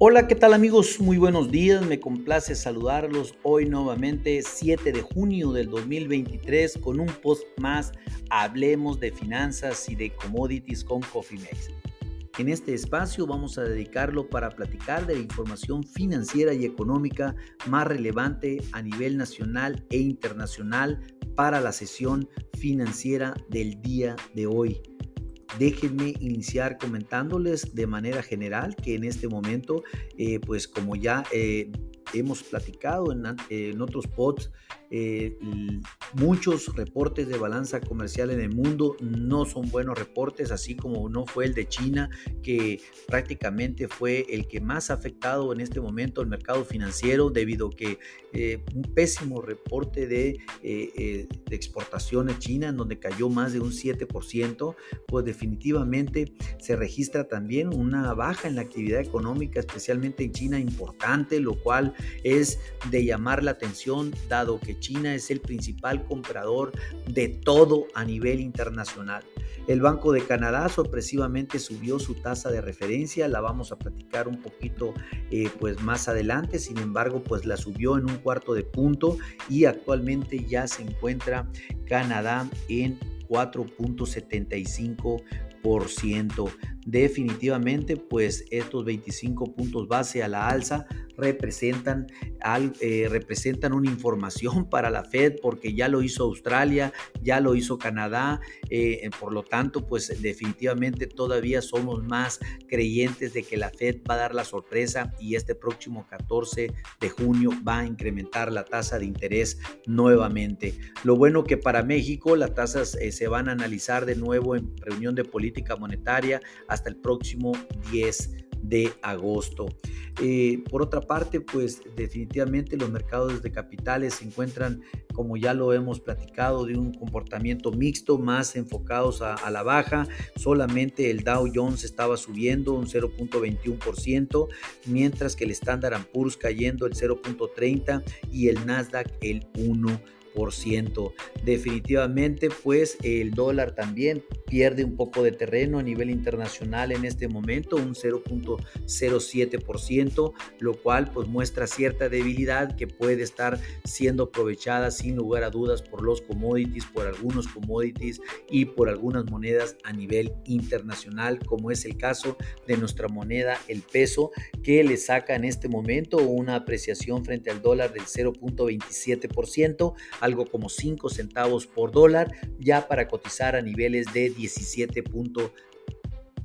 Hola, ¿qué tal amigos? Muy buenos días, me complace saludarlos hoy nuevamente 7 de junio del 2023 con un post más, hablemos de finanzas y de commodities con Coffee Mates. En este espacio vamos a dedicarlo para platicar de la información financiera y económica más relevante a nivel nacional e internacional para la sesión financiera del día de hoy. Déjenme iniciar comentándoles de manera general que en este momento, eh, pues como ya eh, hemos platicado en, en otros pods, eh, muchos reportes de balanza comercial en el mundo no son buenos reportes, así como no fue el de China, que prácticamente fue el que más ha afectado en este momento el mercado financiero debido a que eh, un pésimo reporte de, eh, de exportaciones China, en donde cayó más de un 7%, pues definitivamente se registra también una baja en la actividad económica, especialmente en China, importante, lo cual es de llamar la atención, dado que China es el principal comprador de todo a nivel internacional. El Banco de Canadá sorpresivamente subió su tasa de referencia, la vamos a platicar un poquito eh, pues más adelante, sin embargo pues la subió en un cuarto de punto y actualmente ya se encuentra Canadá en 4.75%. Definitivamente pues estos 25 puntos base a la alza representan, eh, representan una información para la Fed porque ya lo hizo Australia, ya lo hizo Canadá, eh, eh, por lo tanto, pues definitivamente todavía somos más creyentes de que la Fed va a dar la sorpresa y este próximo 14 de junio va a incrementar la tasa de interés nuevamente. Lo bueno que para México las tasas se van a analizar de nuevo en reunión de política monetaria hasta el próximo 10 de agosto. Eh, por otra parte, pues definitivamente los mercados de capitales se encuentran, como ya lo hemos platicado, de un comportamiento mixto, más enfocados a, la baja. Solamente el Dow Jones estaba subiendo un 0.21%, mientras que el Standard Poor's cayendo el 0.30% y el Nasdaq el 1%. Definitivamente, pues el dólar también pierde un poco de terreno a nivel internacional en este momento, un 0.07%, lo cual pues muestra cierta debilidad que puede estar siendo aprovechada sin lugar a dudas por los commodities, por algunos commodities y por algunas monedas a nivel internacional, como es el caso de nuestra moneda, el peso, que le saca en este momento una apreciación frente al dólar del 0.27%, algo como 5 centavos por dólar, ya para cotizar a niveles de 17.34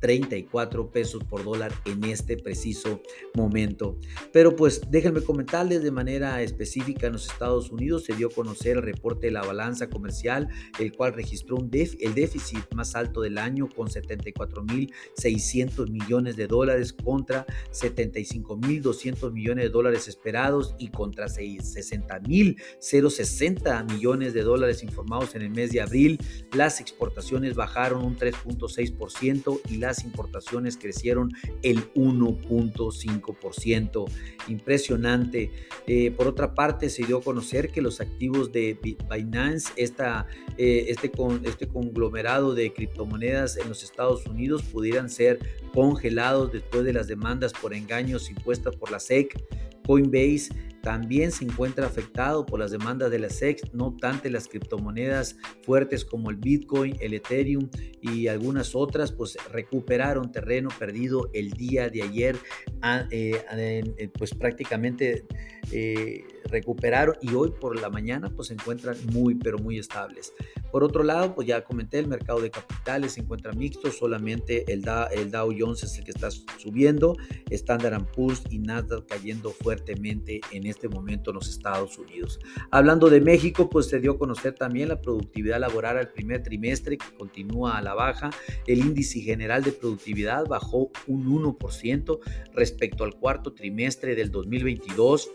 34 pesos por dólar en este preciso momento. Pero pues déjenme comentarles de manera específica en los Estados Unidos se dio a conocer el reporte de la balanza comercial, el cual registró un el déficit más alto del año con 74.600 millones de dólares contra 75.200 millones de dólares esperados y contra 60.060 millones de dólares informados en el mes de abril. Las exportaciones bajaron un 3.6% y la las importaciones crecieron el 1.5%. Impresionante. Eh, por otra parte, se dio a conocer que los activos de Binance, esta, eh, este, con, este conglomerado de criptomonedas en los Estados Unidos, pudieran ser congelados después de las demandas por engaños impuestas por la SEC. Coinbase también se encuentra afectado por las demandas de la SEC, no obstante las criptomonedas fuertes como el Bitcoin, el Ethereum y algunas otras pues recuperaron terreno perdido el día de ayer, ah, eh, pues prácticamente eh, recuperaron y hoy por la mañana pues se encuentran muy pero muy estables. Por otro lado, pues ya comenté, el mercado de capitales se encuentra mixto, solamente el, el Dow Jones es el que está subiendo, Standard Poor's y Nasdaq cayendo fuertemente en este momento en los Estados Unidos. Hablando de México, pues se dio a conocer también la productividad laboral al primer trimestre que continúa a la baja. El índice general de productividad bajó un 1% respecto al cuarto trimestre del 2022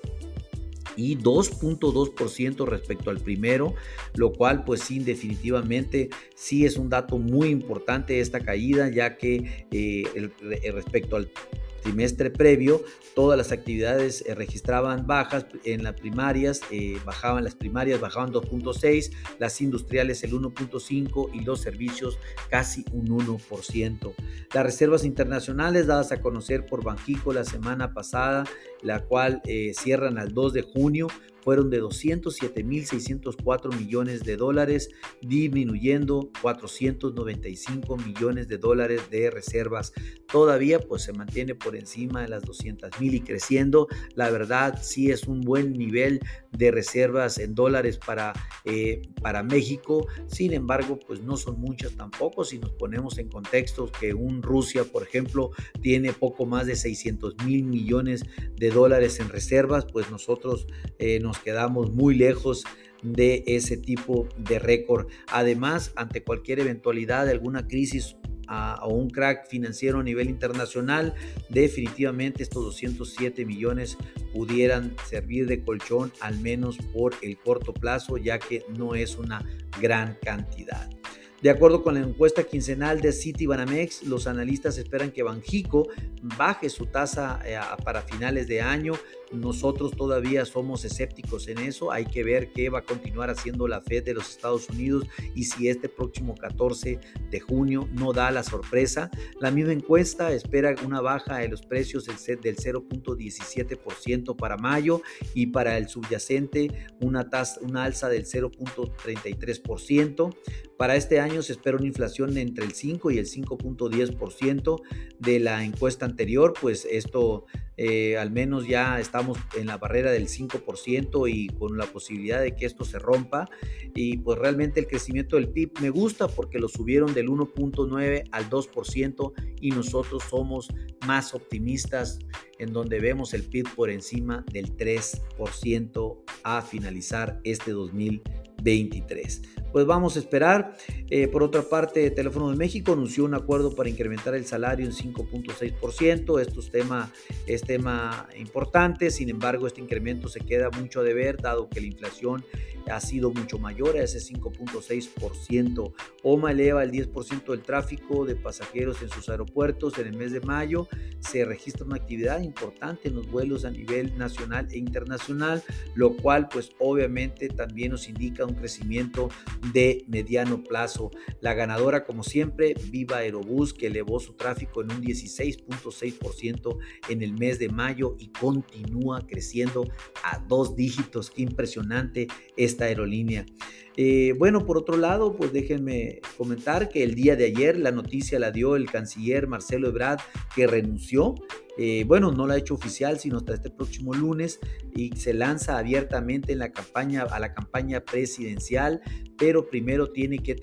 y 2.2% respecto al primero, lo cual pues sí definitivamente sí es un dato muy importante esta caída ya que eh, respecto al trimestre previo, todas las actividades eh, registraban bajas en las primarias, eh, bajaban las primarias, bajaban 2.6, las industriales el 1.5 y los servicios casi un 1%. Las reservas internacionales dadas a conocer por Banjico la semana pasada, la cual eh, cierran al 2 de junio, fueron de 207.604 millones de dólares, disminuyendo 495 millones de dólares de reservas. Todavía pues se mantiene por encima de las 200 mil y creciendo. La verdad sí es un buen nivel de reservas en dólares para, eh, para México. Sin embargo, pues no son muchas tampoco. Si nos ponemos en contexto que un Rusia, por ejemplo, tiene poco más de 600 mil millones de dólares en reservas, pues nosotros eh, nos quedamos muy lejos de ese tipo de récord. Además, ante cualquier eventualidad de alguna crisis o un crack financiero a nivel internacional, definitivamente estos 207 millones pudieran servir de colchón al menos por el corto plazo, ya que no es una gran cantidad. De acuerdo con la encuesta quincenal de Citibanamex, los analistas esperan que Banjico baje su tasa eh, para finales de año nosotros todavía somos escépticos en eso. Hay que ver qué va a continuar haciendo la Fed de los Estados Unidos y si este próximo 14 de junio no da la sorpresa. La misma encuesta espera una baja de los precios del 0.17% para mayo y para el subyacente una, tasa, una alza del 0.33%. Para este año se espera una inflación entre el 5 y el 5.10% de la encuesta anterior, pues esto eh, al menos ya estamos en la barrera del 5% y con la posibilidad de que esto se rompa. Y pues realmente el crecimiento del PIB me gusta porque lo subieron del 1.9 al 2% y nosotros somos más optimistas en donde vemos el PIB por encima del 3% a finalizar este 2023 pues vamos a esperar. Eh, por otra parte, Teléfono de México anunció un acuerdo para incrementar el salario en 5.6%. Esto es tema, es tema importante, sin embargo, este incremento se queda mucho a deber, dado que la inflación ha sido mucho mayor a ese 5.6%. OMA eleva el 10% del tráfico de pasajeros en sus aeropuertos. En el mes de mayo se registra una actividad importante en los vuelos a nivel nacional e internacional, lo cual pues obviamente también nos indica un crecimiento de mediano plazo. La ganadora como siempre, Viva Aerobús, que elevó su tráfico en un 16.6% en el mes de mayo y continúa creciendo a dos dígitos. Qué impresionante esta aerolínea. Eh, bueno, por otro lado, pues déjenme comentar que el día de ayer la noticia la dio el canciller Marcelo Ebrard, que renunció eh, bueno, no la ha hecho oficial, sino hasta este próximo lunes y se lanza abiertamente en la campaña, a la campaña presidencial, pero primero tiene que,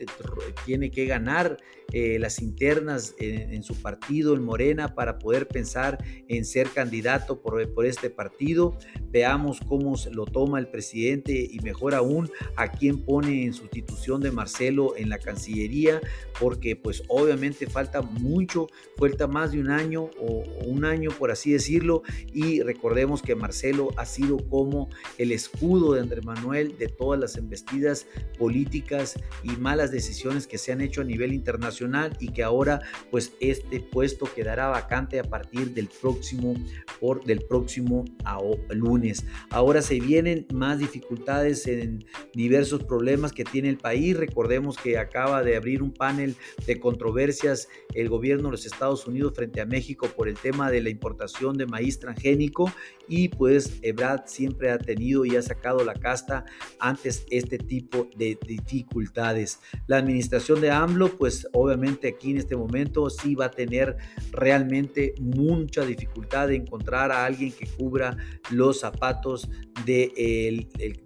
tiene que ganar eh, las internas en, su partido, en Morena, para poder pensar en ser candidato por, por este partido. Veamos cómo lo toma el presidente y mejor aún a quién pone en sustitución de Marcelo en la Cancillería, porque pues obviamente falta mucho, falta más de un año o un año por así decirlo, y recordemos que Marcelo ha sido como el escudo de Andrés Manuel de todas las embestidas políticas y malas decisiones que se han hecho a nivel internacional y que ahora pues este puesto quedará vacante a partir del próximo por del próximo lunes. Ahora se vienen más dificultades en diversos problemas que tiene el país. Recordemos que acaba de abrir un panel de controversias el gobierno de los Estados Unidos frente a México por el tema de la importación de maíz transgénico y pues Ebrad siempre ha tenido y ha sacado la casta antes este tipo de dificultades. La administración de AMLO pues obviamente aquí en este momento sí va a tener realmente mucha dificultad de encontrar a alguien que cubra los zapatos de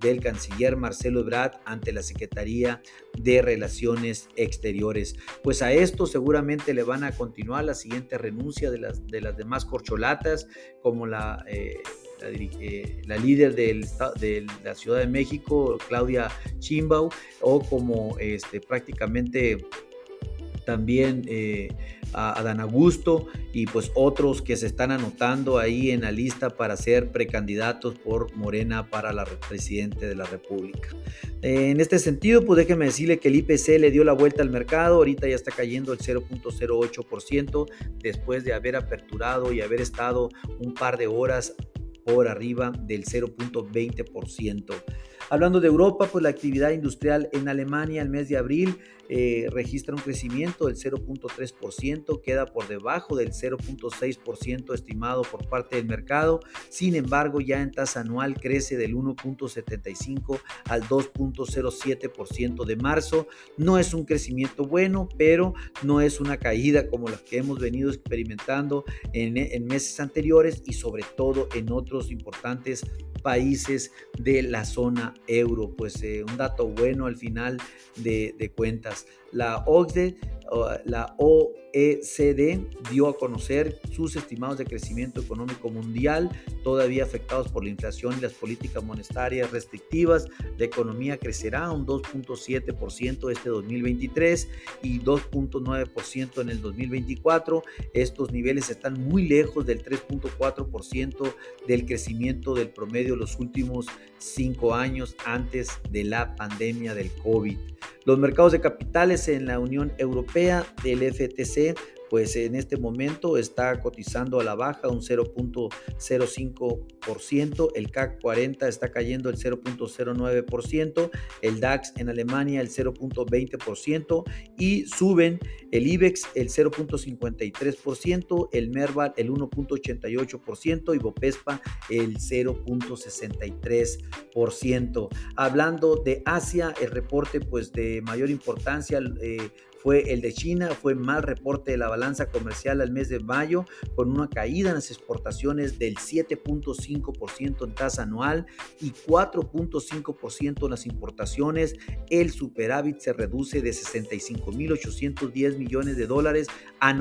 del canciller Marcelo Ebrard ante la Secretaría de Relaciones Exteriores. Pues a esto seguramente le van a continuar la siguiente renuncia de las, de las demás corcholatas, como la... Eh, la, líder de la Ciudad de México, Claudia Chimbau, o como este, prácticamente también eh, a, Dan Augusto y pues otros que se están anotando ahí en la lista para ser precandidatos por Morena para la presidente de la República. en este sentido, pues déjeme decirle que el IPC le dio la vuelta al mercado, ahorita ya está cayendo el 0.08% después de haber aperturado y haber estado un par de horas por arriba del 0.20%. Hablando de Europa, pues la actividad industrial en Alemania el mes de abril eh, registra un crecimiento del 0.3%, queda por debajo del 0.6% estimado por parte del mercado. Sin embargo, ya en tasa anual crece del 1.75 al 2.07% de marzo. No es un crecimiento bueno, pero no es una caída como la que hemos venido experimentando en, meses anteriores y sobre todo en otros importantes países de la zona euro. Pues eh, un dato bueno al final de cuentas. podcast. La OCDE la OECD dio a conocer sus estimados de crecimiento económico mundial, todavía afectados por la inflación y las políticas monetarias restrictivas. La economía crecerá un 2.7% este 2023 y 2.9% en el 2024. Estos niveles están muy lejos del 3.4% del crecimiento del promedio de los últimos cinco años antes de la pandemia del COVID. Los mercados de capitales en la Unión Europea del FTC pues en este momento está cotizando a la baja un 0.05%, el CAC 40 está cayendo el 0.09%, el DAX en Alemania el 0.20% y suben el IBEX el 0.53%, el Merval el 1.88% y Bopespa el 0.63%. Hablando de Asia, el reporte pues de mayor importancia eh, fue el de China, fue mal reporte de la balanza comercial al mes de mayo, con una caída en las exportaciones del 7.5% en tasa anual y 4.5% en las importaciones. El superávit se reduce de 65.810 millones de dólares a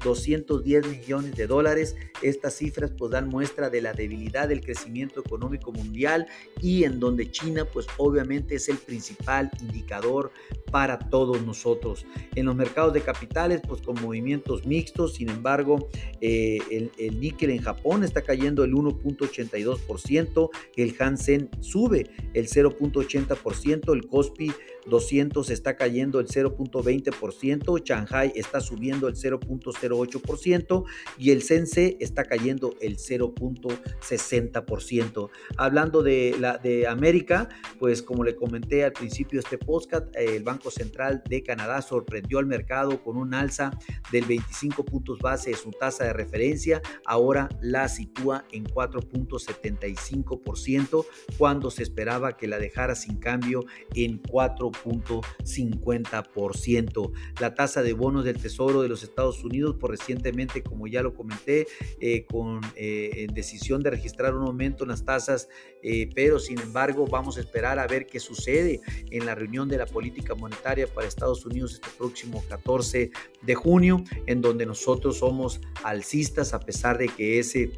90.210 millones de dólares. Estas cifras pues dan muestra de la debilidad del crecimiento económico mundial y en donde China pues obviamente es el principal indicador para todos nosotros. En los mercados de capitales, pues con movimientos mixtos, sin embargo, eh, el, el, níquel en Japón está cayendo el 1.82%, el Hansen sube el 0.80%, el Kospi 200 está cayendo el 0.20%, Shanghai está subiendo el 0.08% y el Sense está cayendo el 0.60%. Hablando de, la, de América, pues como le comenté al principio de este podcast, el Banco Central de Canadá sorprendió al mercado con un alza del 25 puntos base de su tasa de referencia, ahora la sitúa en 4.75% cuando se esperaba que la dejara sin cambio en 4 50%. La tasa de bonos del Tesoro de los Estados Unidos, por recientemente, como ya lo comenté, eh, con eh, decisión de registrar un aumento en las tasas, eh, pero sin embargo vamos a esperar a ver qué sucede en la reunión de la política monetaria para Estados Unidos este próximo 14 de junio, en donde nosotros somos alcistas a pesar de que ese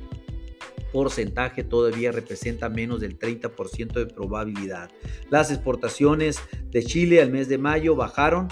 porcentaje todavía representa menos del 30% de probabilidad. Las exportaciones de Chile al mes de mayo bajaron,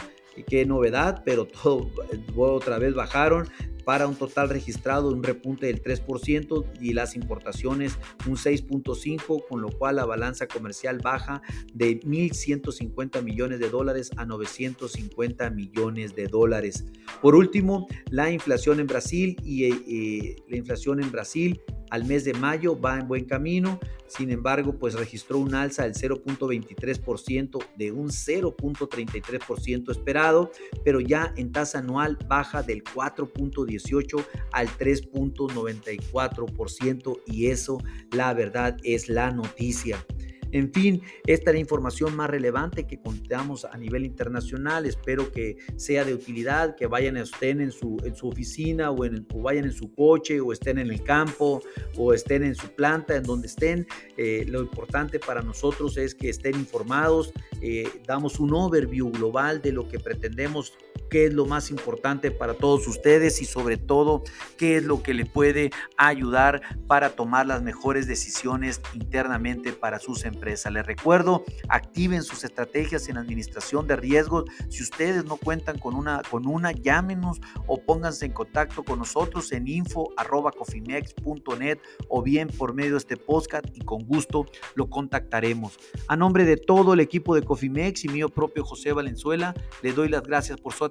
qué novedad, pero todo otra vez bajaron para un total registrado un repunte del 3% y las importaciones un 6.5%, con lo cual la balanza comercial baja de 1.150 millones de dólares a 950 millones de dólares. Por último, la inflación en Brasil y eh, la inflación en Brasil al mes de mayo va en buen camino, sin embargo, pues registró un alza del 0.23% de un 0.33% esperado, pero ya en tasa anual baja del 4.18 al 3.94% y eso la verdad es la noticia. En fin, esta es la información más relevante que contamos a nivel internacional. Espero que sea de utilidad, que vayan, estén en su, en su oficina o, vayan en su coche o estén en el campo o estén en su planta, en donde estén. Eh, lo importante para nosotros es que estén informados. Eh, damos un overview global de lo que pretendemos qué es lo más importante para todos ustedes y sobre todo qué es lo que le puede ayudar para tomar las mejores decisiones internamente para sus empresas. Les recuerdo, activen sus estrategias en administración de riesgos. Si ustedes no cuentan con una, con una llámenos o pónganse en contacto con nosotros en info.cofimex.net o bien por medio de este podcast y con gusto lo contactaremos. A nombre de todo el equipo de Cofimex y mío propio José Valenzuela, le doy las gracias por su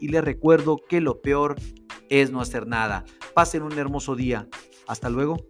y les recuerdo que lo peor es no hacer nada. Pasen un hermoso día. Hasta luego.